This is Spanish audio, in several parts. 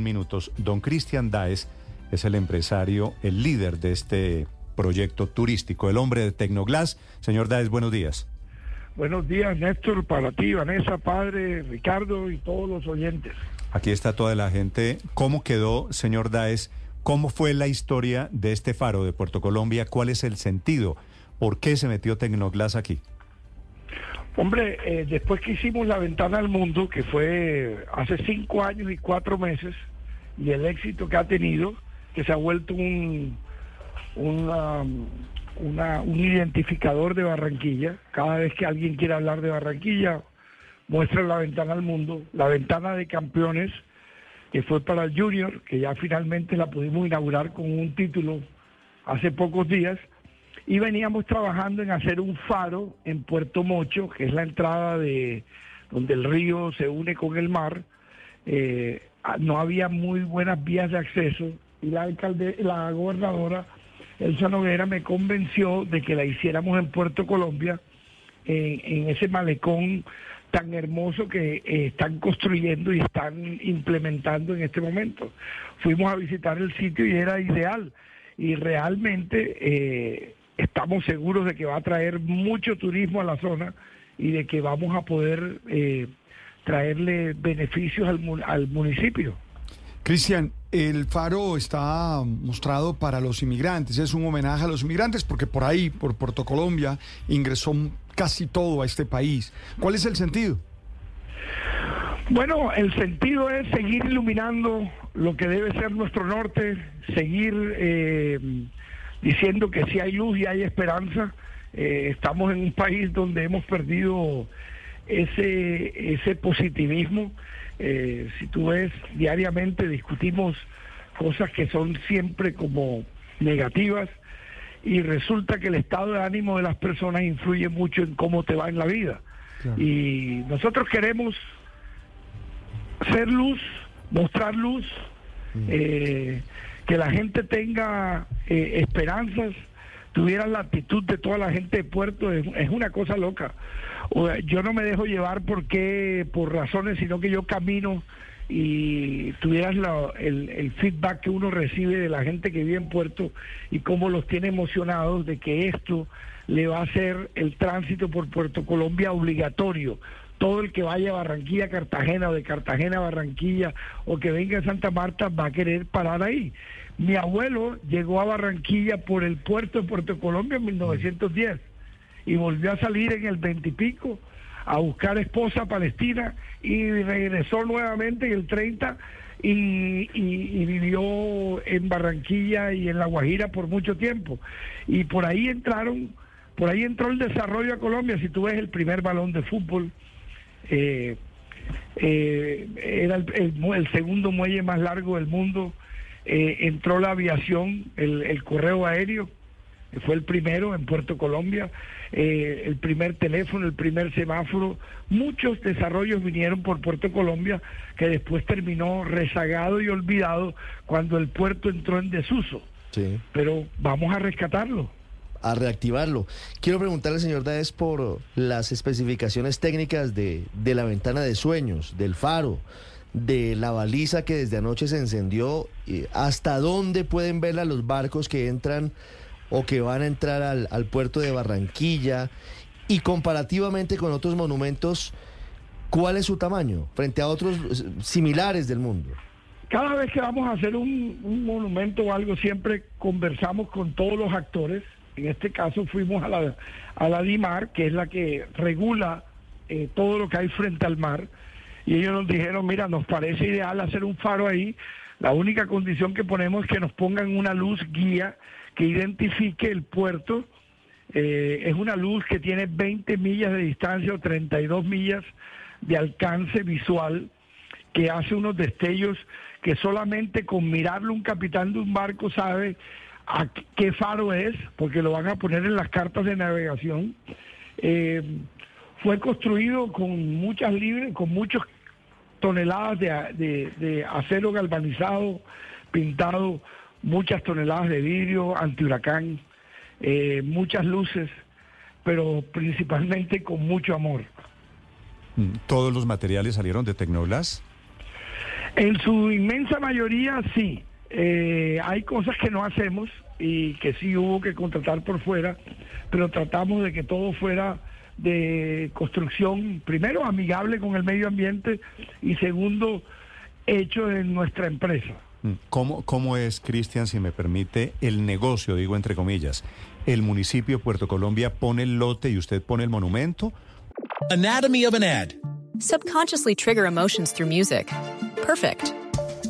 minutos. Don Cristian Daes es el empresario, el líder de este proyecto turístico, el hombre de Tecnoglass. Señor Daes, buenos días. Buenos días, Néstor, para ti, Vanessa, padre, Ricardo y todos los oyentes. Aquí está toda la gente. ¿Cómo quedó, señor Daes? ¿Cómo fue la historia de este faro de Puerto Colombia? ¿Cuál es el sentido? ¿Por qué se metió Tecnoglass aquí? Hombre, eh, después que hicimos la ventana al mundo, que fue hace cinco años y cuatro meses, y el éxito que ha tenido, que se ha vuelto un, una, un identificador de Barranquilla. Cada vez que alguien quiere hablar de Barranquilla, muestra la ventana al mundo, la ventana de campeones, que fue para el Junior, que ya finalmente la pudimos inaugurar con un título hace pocos días y veníamos trabajando en hacer un faro en Puerto Mocho, que es la entrada de donde el río se une con el mar. Eh, no había muy buenas vías de acceso y la alcalde, la gobernadora Elsa Noguera me convenció de que la hiciéramos en Puerto Colombia, en ese malecón tan hermoso que eh, están construyendo y están implementando en este momento. Fuimos a visitar el sitio y era ideal y realmente eh, estamos seguros de que va a traer mucho turismo a la zona y de que vamos a poder eh, traerle beneficios al, al municipio. Cristian, el faro está mostrado para los inmigrantes, es un homenaje a los inmigrantes porque por ahí, por Puerto Colombia, ingresó casi todo a este país. ¿Cuál es el sentido? Bueno, el sentido es seguir iluminando lo que debe ser nuestro norte, seguir eh, diciendo que si hay luz y hay esperanza. Eh, estamos en un país donde hemos perdido ese, ese positivismo. Eh, si tú ves, diariamente discutimos cosas que son siempre como negativas y resulta que el estado de ánimo de las personas influye mucho en cómo te va en la vida. Y nosotros queremos ser luz, mostrar luz, mm. Que la gente tenga eh, esperanzas, tuvieran la actitud de toda la gente de Puerto, es, una cosa loca. yo no me dejo llevar porque por razones, sino que yo camino y tuvieras el, el, feedback que uno recibe de la gente que vive en Puerto y cómo los tiene emocionados de que esto le va a hacer el tránsito por Puerto Colombia obligatorio todo el que vaya a Barranquilla, Cartagena o de Cartagena a Barranquilla o que venga a Santa Marta va a querer parar ahí. Mi abuelo llegó a Barranquilla por el puerto de Puerto Colombia en 1910 y volvió a salir en el 20 y pico a buscar esposa palestina y regresó nuevamente en el 30 y, y, vivió en Barranquilla y en La Guajira por mucho tiempo. Y por ahí entraron, por ahí entró el desarrollo a Colombia, si tú ves el primer balón de fútbol, eh, eh, era el, segundo muelle más largo del mundo, eh, entró la aviación, el, correo aéreo, fue el primero en Puerto Colombia, el primer teléfono, el primer semáforo, muchos desarrollos vinieron por Puerto Colombia que después terminó rezagado y olvidado cuando el puerto entró en desuso. Pero vamos a rescatarlo a reactivarlo. Quiero preguntarle, señor Daes, por las especificaciones técnicas de, de la ventana de sueños, del faro, de la baliza que desde anoche se encendió, hasta dónde pueden verla los barcos que entran o que van a entrar al, al puerto de Barranquilla y comparativamente con otros monumentos, ¿cuál es su tamaño frente a otros similares del mundo? Cada vez que vamos a hacer un monumento o algo, siempre conversamos con todos los actores en este caso fuimos a la, a la DIMAR, que es la que regula eh, todo lo que hay frente al mar, y ellos nos dijeron, mira, nos parece ideal hacer un faro ahí, la única condición que ponemos es que nos pongan una luz guía que identifique el puerto, eh, es una luz que tiene 20 millas de distancia o 32 millas de alcance visual, que hace unos destellos que solamente con mirarlo un capitán de un barco sabe a qué faro es, porque lo van a poner en las cartas de navegación. Eh, fue construido con muchas libres, con muchas toneladas de, acero galvanizado, pintado, muchas toneladas de vidrio, antihuracán, eh, muchas luces, pero principalmente con mucho amor. Mm, ¿Todos los materiales salieron de Tecnoglass? En su inmensa mayoría sí. Eh, hay cosas que no hacemos y que sí hubo que contratar por fuera, pero tratamos de que todo fuera de construcción, primero amigable con el medio ambiente y segundo hecho en nuestra empresa. Mm, ¿Cómo, cómo es, Cristian, si me permite, el negocio, digo entre comillas? ¿El municipio de Puerto Colombia pone el lote y usted pone el monumento? Anatomy of an ad. Subconsciously trigger emotions through music. Perfect.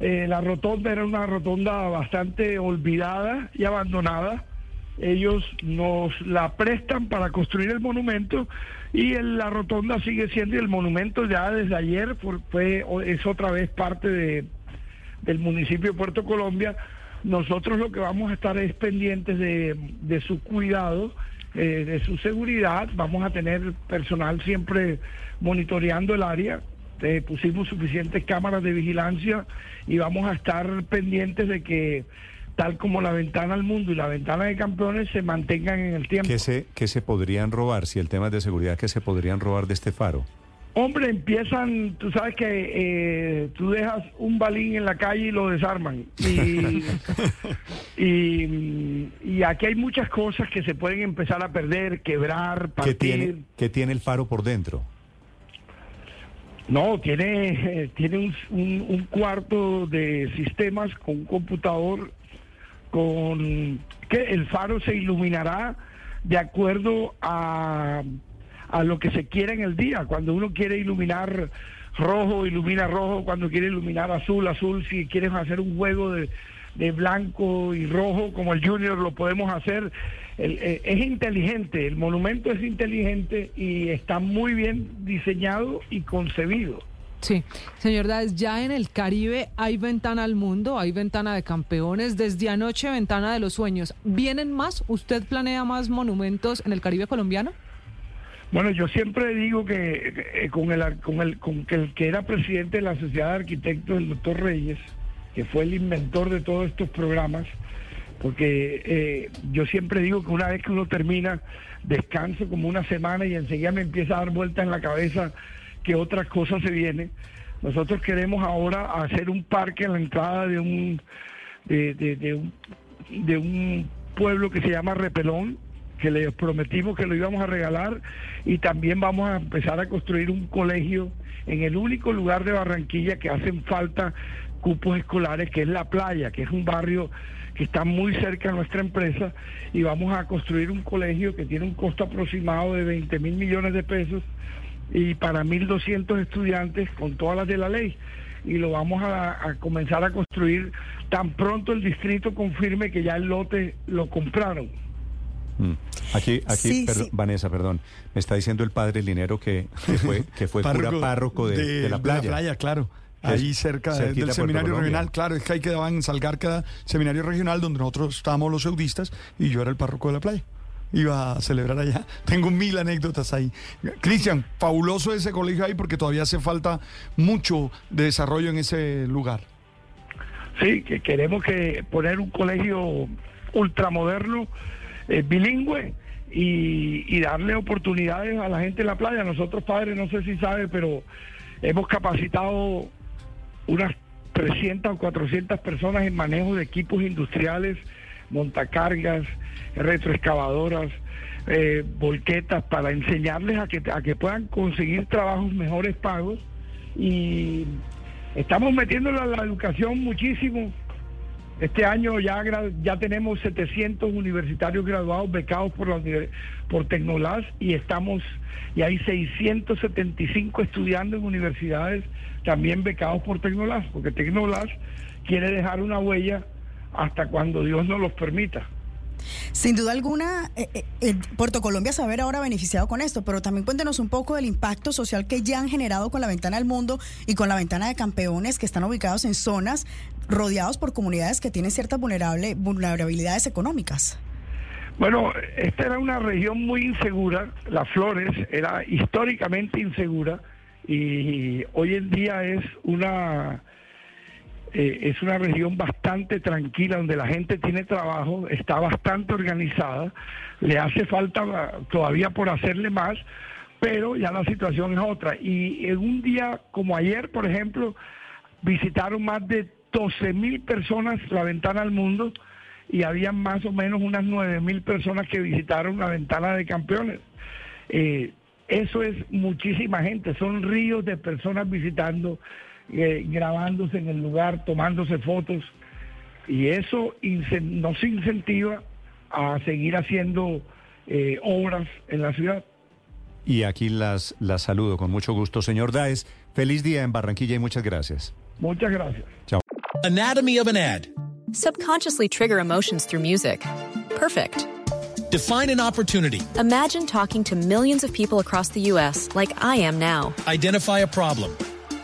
Eh, la rotonda era una rotonda bastante olvidada y abandonada. Ellos nos la prestan para construir el monumento y la rotonda sigue siendo y el monumento ya desde ayer fue, es otra vez parte de, del municipio de Puerto Colombia. Nosotros lo que vamos a estar es pendientes de, su cuidado, eh, de su seguridad. Vamos a tener personal siempre monitoreando el área. Eh, pusimos suficientes cámaras de vigilancia y vamos a estar pendientes de que tal como la ventana al mundo y la ventana de campeones se mantengan en el tiempo. ¿Qué se, qué se podrían robar, si el tema es de seguridad, qué se podrían robar de este faro? Hombre, empiezan, tú sabes que eh, tú dejas un balín en la calle y lo desarman. Y, y, aquí hay muchas cosas que se pueden empezar a perder, quebrar, partir. ¿Qué tiene, qué tiene el faro por dentro? No, tiene, tiene un, un cuarto de sistemas con un computador con que el faro se iluminará de acuerdo a, a lo que se quiera en el día. Cuando uno quiere iluminar rojo, ilumina rojo. Cuando quiere iluminar azul, azul. Si quieres hacer un juego de, de blanco y rojo como el Junior, lo podemos hacer. Eh, es inteligente, el monumento es inteligente y está muy bien diseñado y concebido. Sí, señor Dáez, ya en el Caribe hay ventana al mundo, hay ventana de campeones, desde anoche ventana de los sueños. ¿Vienen más? ¿Usted planea más monumentos en el Caribe colombiano? Bueno, yo siempre digo que eh, con, el, con, el, con que el que era presidente de la Sociedad de Arquitectos, el doctor Reyes, que fue el inventor de todos estos programas, porque eh, yo siempre digo que una vez que uno termina, descanso como una semana y enseguida me empieza a dar vuelta en la cabeza que otras cosas se vienen. Nosotros queremos ahora hacer un parque en la entrada de un, de, un, de un pueblo que se llama Repelón, que le prometimos que lo íbamos a regalar y también vamos a empezar a construir un colegio en el único lugar de Barranquilla que hacen falta cupos escolares, que es la playa, que es un barrio que está muy cerca de nuestra empresa y vamos a construir un colegio que tiene un costo aproximado de 20 mil millones de pesos y para 1.200 estudiantes con todas las de la ley. Y lo vamos a, comenzar a construir tan pronto el distrito confirme que ya el lote lo compraron. Mm. Aquí, aquí Vanessa, perdón, me está diciendo el padre Linero que, que fue, que fue cura párroco de, la playa. De la playa, claro. Ahí cerca del seminario regional, claro, es que ahí quedaba en Salgarca, seminario regional, donde nosotros estábamos los eudistas y yo era el párroco de la playa iba a celebrar allá. Tengo mil anécdotas ahí. Cristian, fabuloso ese colegio ahí porque todavía hace falta mucho de desarrollo en ese lugar. Sí, que queremos que poner un colegio ultramoderno, eh, bilingüe y, darle oportunidades a la gente en la playa. Nosotros padres, no sé si sabe, pero hemos capacitado unas 300 o 400 personas en manejo de equipos industriales, montacargas, retroexcavadoras, eh, volquetas, para enseñarles a que, a que puedan conseguir trabajos mejores pagos. Y estamos metiéndole a la educación muchísimo. Este año ya, ya tenemos 700 universitarios graduados becados por, la, por Tecnolas y estamos y hay 675 estudiando en universidades también becados por Tecnolas, porque Tecnolas quiere dejar una huella hasta cuando Dios nos los permita. Sin duda alguna, eh, eh, Puerto Colombia se va a ahora beneficiado con esto, pero también cuéntenos un poco del impacto social que ya han generado con la ventana del mundo y con la ventana de campeones que están ubicados en zonas rodeados por comunidades que tienen ciertas vulnerabilidades económicas. Bueno, esta era una región muy insegura, Las Flores era históricamente insegura y hoy en día es una eh, es una región bastante tranquila donde la gente tiene trabajo, está bastante organizada, le hace falta todavía por hacerle más, pero ya la situación es otra. Y en un día como ayer, por ejemplo, visitaron más de 12 mil personas la ventana al mundo y había más o menos unas 9 mil personas que visitaron la ventana de campeones. Eh, eso es muchísima gente, son ríos de personas visitando eh, grabándose en el lugar, tomándose fotos, y eso nos incentiva a seguir haciendo eh, obras en la ciudad. Y aquí las, las saludo con mucho gusto, señor Daes. Feliz día en Barranquilla y muchas gracias. Muchas gracias. Chao. Anatomy of an ad. Subconsciously trigger emotions through music. Perfect. Define an opportunity. Imagine talking to millions of people across the U.S. like I am now. Identify a problem.